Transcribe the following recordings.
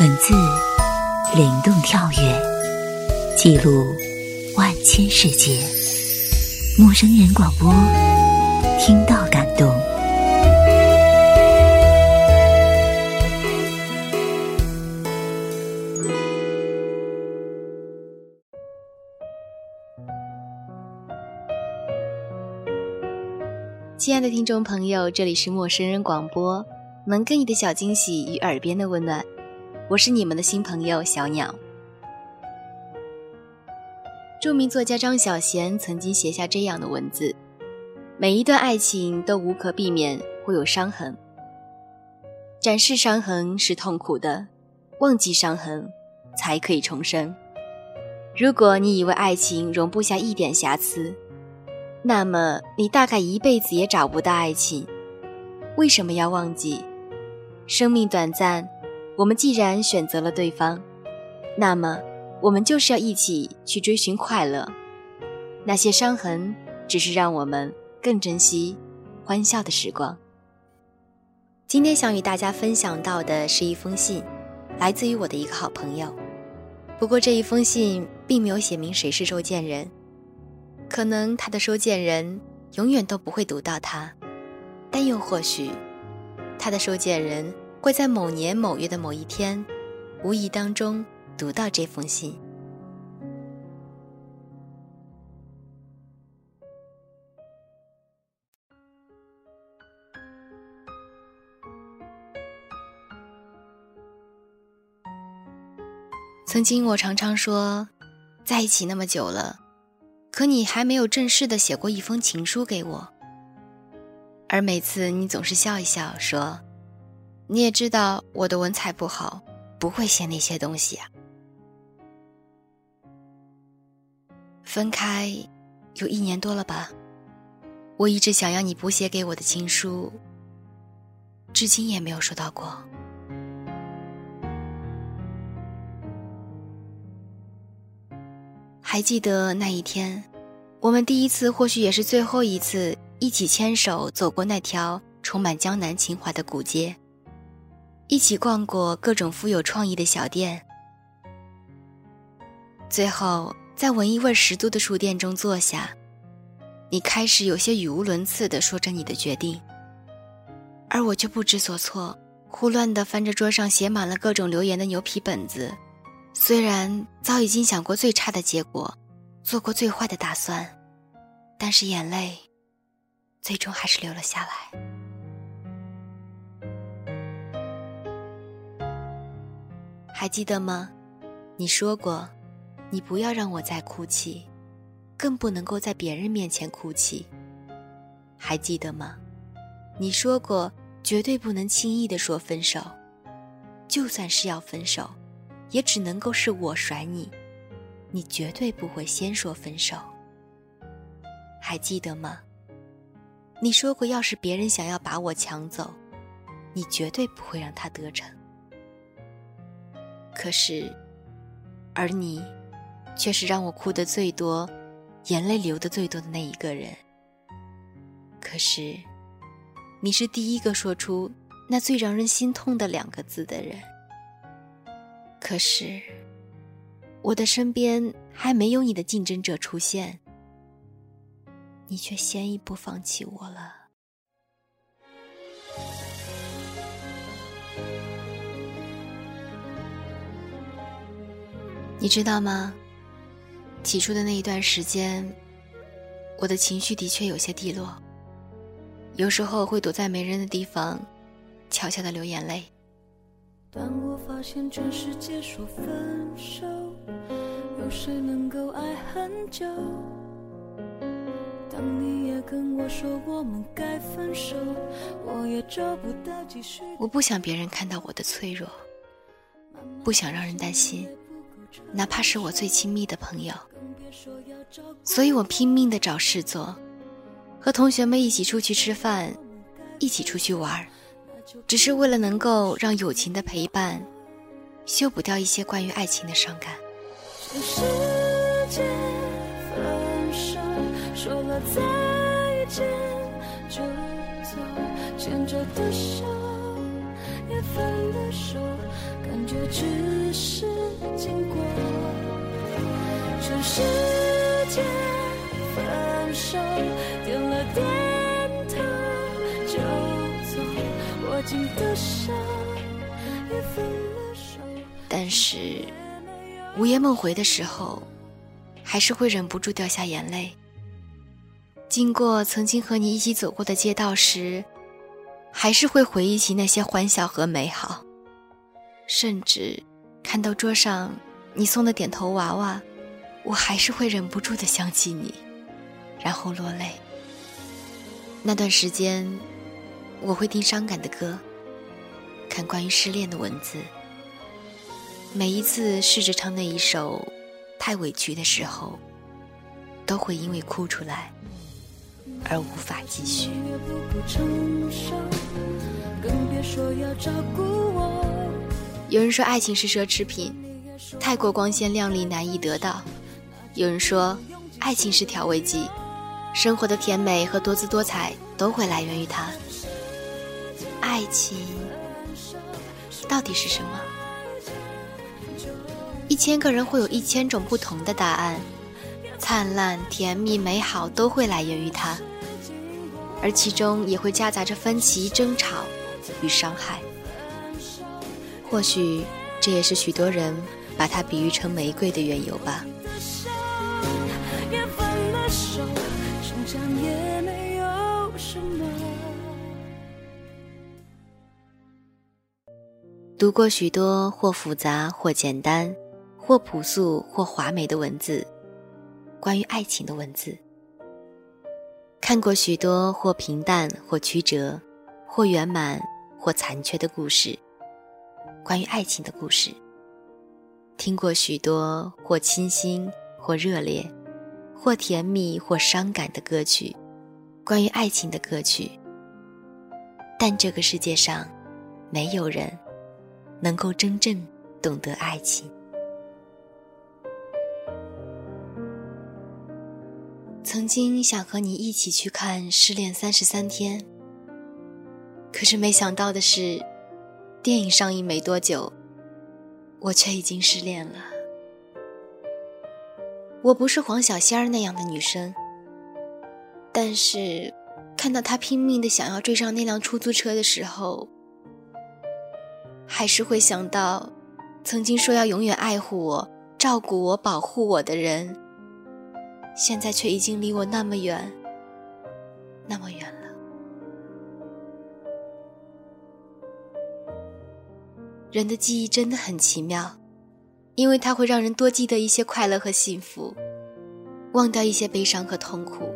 文字灵动跳跃，记录万千世界。陌生人广播，听到感动。亲爱的听众朋友，这里是陌生人广播，能给你的小惊喜与耳边的温暖，我是你们的新朋友小鸟。著名作家张小娴曾经写下这样的文字：每一段爱情都无可避免会有伤痕，展示伤痕是痛苦的，忘记伤痕才可以重生。如果你以为爱情容不下一点瑕疵，那么你大概一辈子也找不到爱情。为什么要忘记？生命短暂，我们既然选择了对方，那么我们就是要一起去追寻快乐。那些伤痕，只是让我们更珍惜欢笑的时光。今天想与大家分享到的是一封信，来自于我的一个好朋友。不过这一封信并没有写明谁是收件人。可能他的收件人永远都不会读到它，但又或许，他的收件人会在某年某月的某一天，无意当中读到这封信。曾经我常常说，在一起那么久了。可你还没有正式的写过一封情书给我，而每次你总是笑一笑说：“你也知道我的文采不好，不会写那些东西啊。”分开有一年多了吧，我一直想要你补写给我的情书，至今也没有收到过。还记得那一天，我们第一次，或许也是最后一次，一起牵手走过那条充满江南情怀的古街，一起逛过各种富有创意的小店，最后在文艺味十足的书店中坐下，你开始有些语无伦次地说着你的决定，而我却不知所措，胡乱地翻着桌上写满了各种留言的牛皮本子。虽然早已经想过最差的结果，做过最坏的打算，但是眼泪最终还是流了下来。还记得吗？你说过，你不要让我再哭泣，更不能够在别人面前哭泣。还记得吗？你说过，绝对不能轻易的说分手，就算是要分手。也只能够是我甩你，你绝对不会先说分手。还记得吗？你说过，要是别人想要把我抢走，你绝对不会让他得逞。可是，而你，却是让我哭的最多、眼泪流的最多的那一个人。可是，你是第一个说出那最让人心痛的两个字的人。可是，我的身边还没有你的竞争者出现，你却先一步放弃我了。你知道吗？起初的那一段时间，我的情绪的确有些低落，有时候会躲在没人的地方，悄悄的流眼泪。当我发现全世界说分手，有谁能够爱很久？当你也跟我说我们该分手，我也找不到继续。我不想别人看到我的脆弱，不想让人担心，哪怕是我最亲密的朋友。所以我拼命的找事做，和同学们一起出去吃饭，一起出去玩。只是为了能够让友情的陪伴修补掉一些关于爱情的伤感。全世界分手，说了再见就走，牵着的手分的手，感觉只是经过。全世界分手，点了点头就走，握紧的手也分了手。但是午夜梦回的时候，还是会忍不住掉下眼泪。经过曾经和你一起走过的街道时，还是会回忆起那些欢笑和美好。甚至看到桌上你送的点头娃娃，我还是会忍不住的想起你，然后落泪。那段时间，我会听伤感的歌，看关于失恋的文字。每一次试着唱那一首太委屈的时候，都会因为哭出来而无法继续。更别说要照顾我有人说爱情是奢侈品，太过光鲜亮丽难以得到；有人说爱情是调味剂，生活的甜美和多姿多彩都会来源于它。爱情到底是什么？一千个人会有一千种不同的答案，灿烂、甜蜜、美好都会来源于它，而其中也会夹杂着分歧、争吵与伤害。或许这也是许多人把它比喻成玫瑰的缘由吧。读过许多或复杂或简单，或朴素或华美的文字，关于爱情的文字。看过许多或平淡或曲折，或圆满或残缺的故事，关于爱情的故事。听过许多或清新或热烈，或甜蜜或伤感的歌曲，关于爱情的歌曲。但这个世界上，没有人能够真正懂得爱情。曾经想和你一起去看《失恋三十三天》，可是没想到的是，电影上映没多久，我却已经失恋了。我不是黄小仙儿那样的女生，但是看到她拼命的想要追上那辆出租车的时候，还是会想到，曾经说要永远爱护我、照顾我、保护我的人，现在却已经离我那么远，那么远了。人的记忆真的很奇妙，因为它会让人多记得一些快乐和幸福，忘掉一些悲伤和痛苦。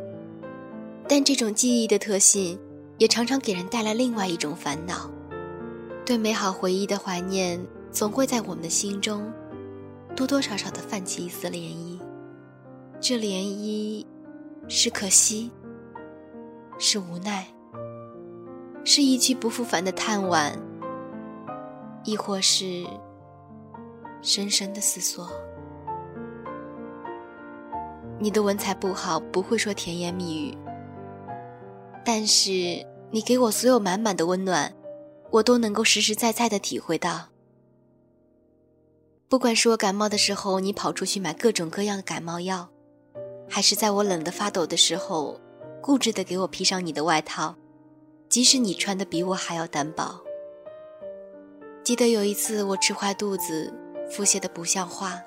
但这种记忆的特性，也常常给人带来另外一种烦恼。对美好回忆的怀念，总会在我们的心中，多多少少的泛起一丝涟漪。这涟漪，是可惜，是无奈，是一去不复返的叹惋，亦或是深深的思索。你的文采不好，不会说甜言蜜语，但是你给我所有满满的温暖。我都能够实实在在的体会到。不管是我感冒的时候，你跑出去买各种各样的感冒药，还是在我冷得发抖的时候，固执的给我披上你的外套，即使你穿的比我还要单薄。记得有一次我吃坏肚子，腹泻的不像话，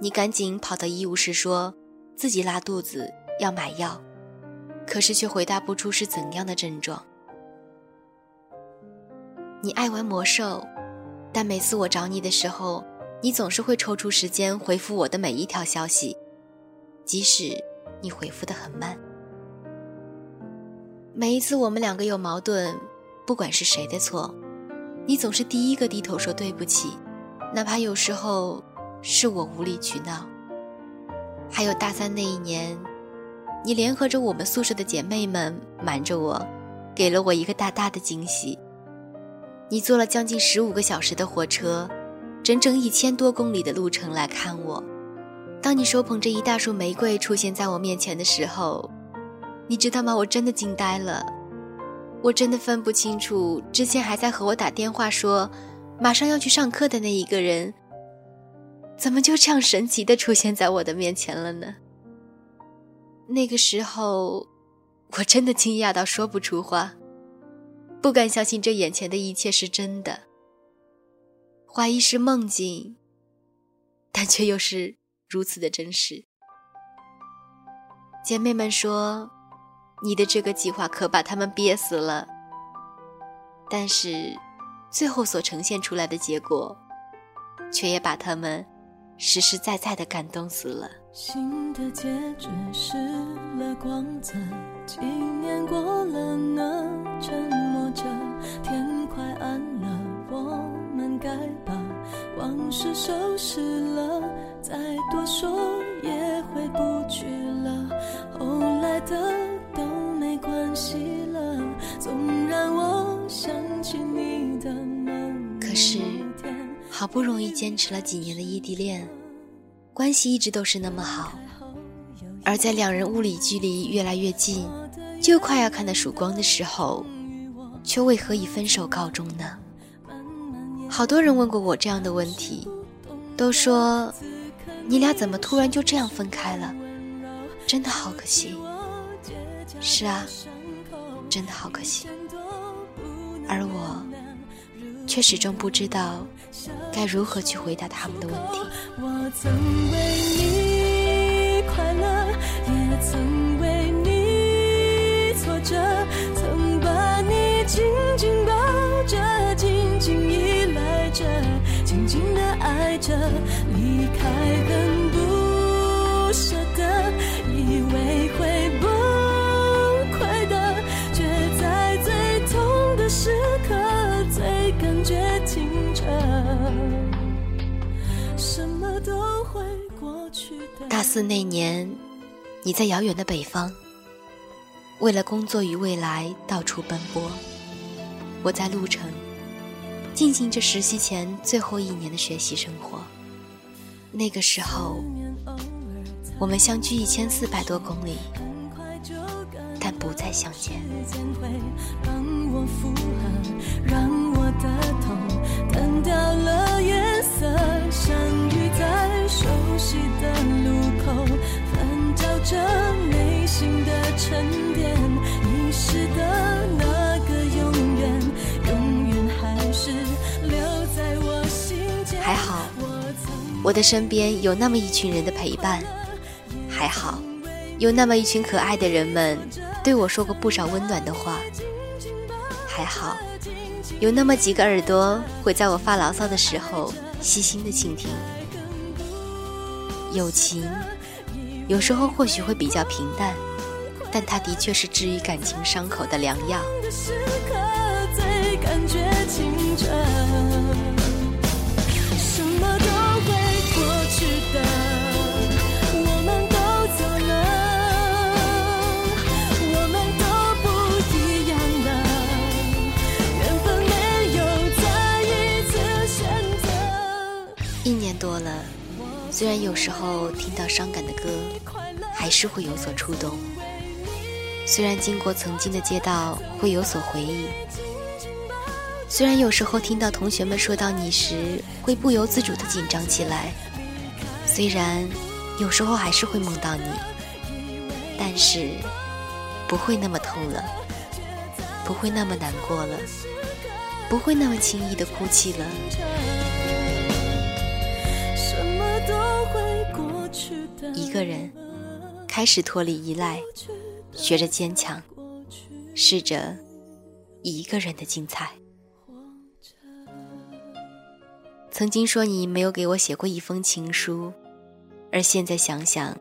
你赶紧跑到医务室说自己拉肚子要买药，可是却回答不出是怎样的症状。你爱玩魔兽，但每次我找你的时候，你总是会抽出时间回复我的每一条消息，即使你回复的很慢。每一次我们两个有矛盾，不管是谁的错，你总是第一个低头说对不起，哪怕有时候是我无理取闹。还有大三那一年，你联合着我们宿舍的姐妹们瞒着我，给了我一个大大的惊喜。你坐了将近十五个小时的火车，整整一千多公里的路程来看我。当你手捧着一大束玫瑰出现在我面前的时候，你知道吗？我真的惊呆了，我真的分不清楚之前还在和我打电话说马上要去上课的那一个人，怎么就这样神奇的出现在我的面前了呢？那个时候，我真的惊讶到说不出话，不敢相信这眼前的一切是真的，怀疑是梦境，但却又是如此的真实。姐妹们说：“你的这个计划可把他们憋死了。”但是。最后所呈现出来的结果，却也把他们实实在在的感动死了。新的结局失了光泽，几年过了呢，沉默着，天快暗了，我们该把往事收拾了，再多说也回不去了，好不容易坚持了几年的异地恋，关系一直都是那么好，而在两人物理距离越来越近，就快要看到曙光的时候，却为何以分手告终呢？好多人问过我这样的问题，都说你俩怎么突然就这样分开了？真的好可惜。是啊，真的好可惜。而我。却始终不知道该如何去回答他们的问题。大四那年，你在遥远的北方，为了工作与未来到处奔波；我在路程，进行着实习前最后一年的学习生活。那个时候，我们相距一千四百多公里，但不再相见。我的身边有那么一群人的陪伴，还好，有那么一群可爱的人们对我说过不少温暖的话，还好。有那么几个耳朵会在我发牢骚的时候细心的倾听。友情有时候或许会比较平淡，但它的确是治愈感情伤口的良药。虽然有时候听到伤感的歌，还是会有所触动；虽然经过曾经的街道会有所回忆；虽然有时候听到同学们说到你时，会不由自主的紧张起来；虽然有时候还是会梦到你，但是不会那么痛了，不会那么难过了，不会那么轻易的哭泣了。一个人开始脱离依赖，学着坚强，试着一个人的精彩。曾经说你没有给我写过一封情书，而现在想想，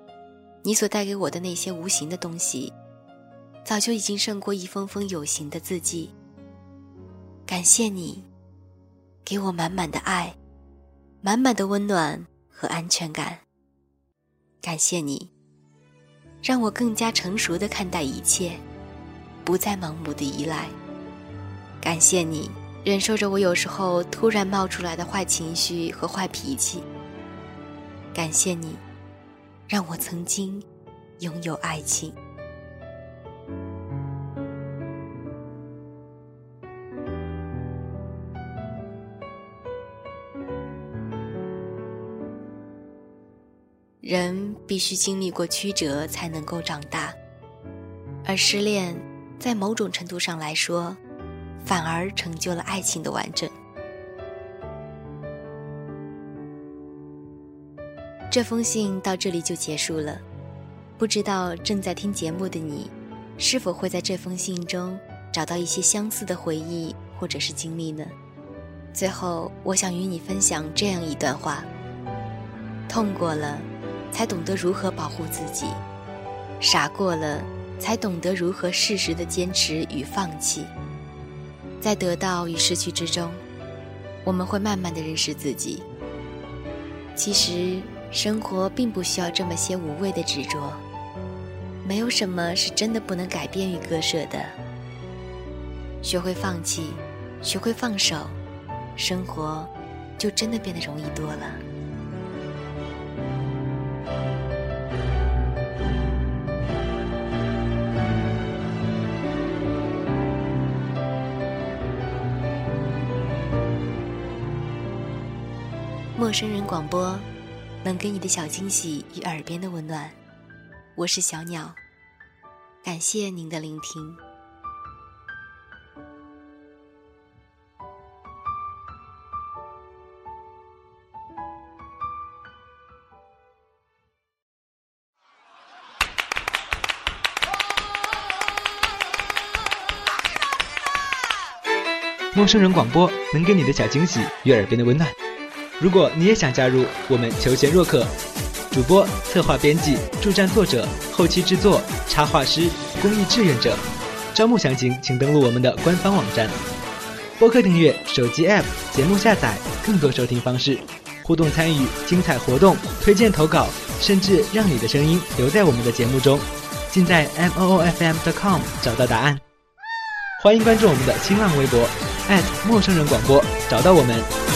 你所带给我的那些无形的东西，早就已经胜过一封封有形的字迹。感谢你，给我满满的爱，满满的温暖和安全感。感谢你，让我更加成熟的看待一切，不再盲目的依赖。感谢你，忍受着我有时候突然冒出来的坏情绪和坏脾气。感谢你，让我曾经拥有爱情。人必须经历过曲折才能够长大，而失恋，在某种程度上来说，反而成就了爱情的完整。这封信到这里就结束了，不知道正在听节目的你，是否会在这封信中找到一些相似的回忆或者是经历呢？最后，我想与你分享这样一段话：痛过了。才懂得如何保护自己，傻过了，才懂得如何适时的坚持与放弃。在得到与失去之中，我们会慢慢的认识自己。其实，生活并不需要这么些无谓的执着，没有什么是真的不能改变与割舍的。学会放弃，学会放手，生活就真的变得容易多了。陌生人广播，能给你的小惊喜与耳边的温暖。我是小鸟，感谢您的聆听。陌生人广播，能给你的小惊喜与耳边的温暖。如果你也想加入，我们求贤若渴，主播、策划、编辑、助战作者、后期制作、插画师、公益志愿者，招募详情请登录我们的官方网站。播客订阅、手机 App、节目下载、更多收听方式、互动参与、精彩活动、推荐投稿，甚至让你的声音留在我们的节目中，尽在 m o o f m dot com 找到答案。欢迎关注我们的新浪微博陌生人广播，找到我们。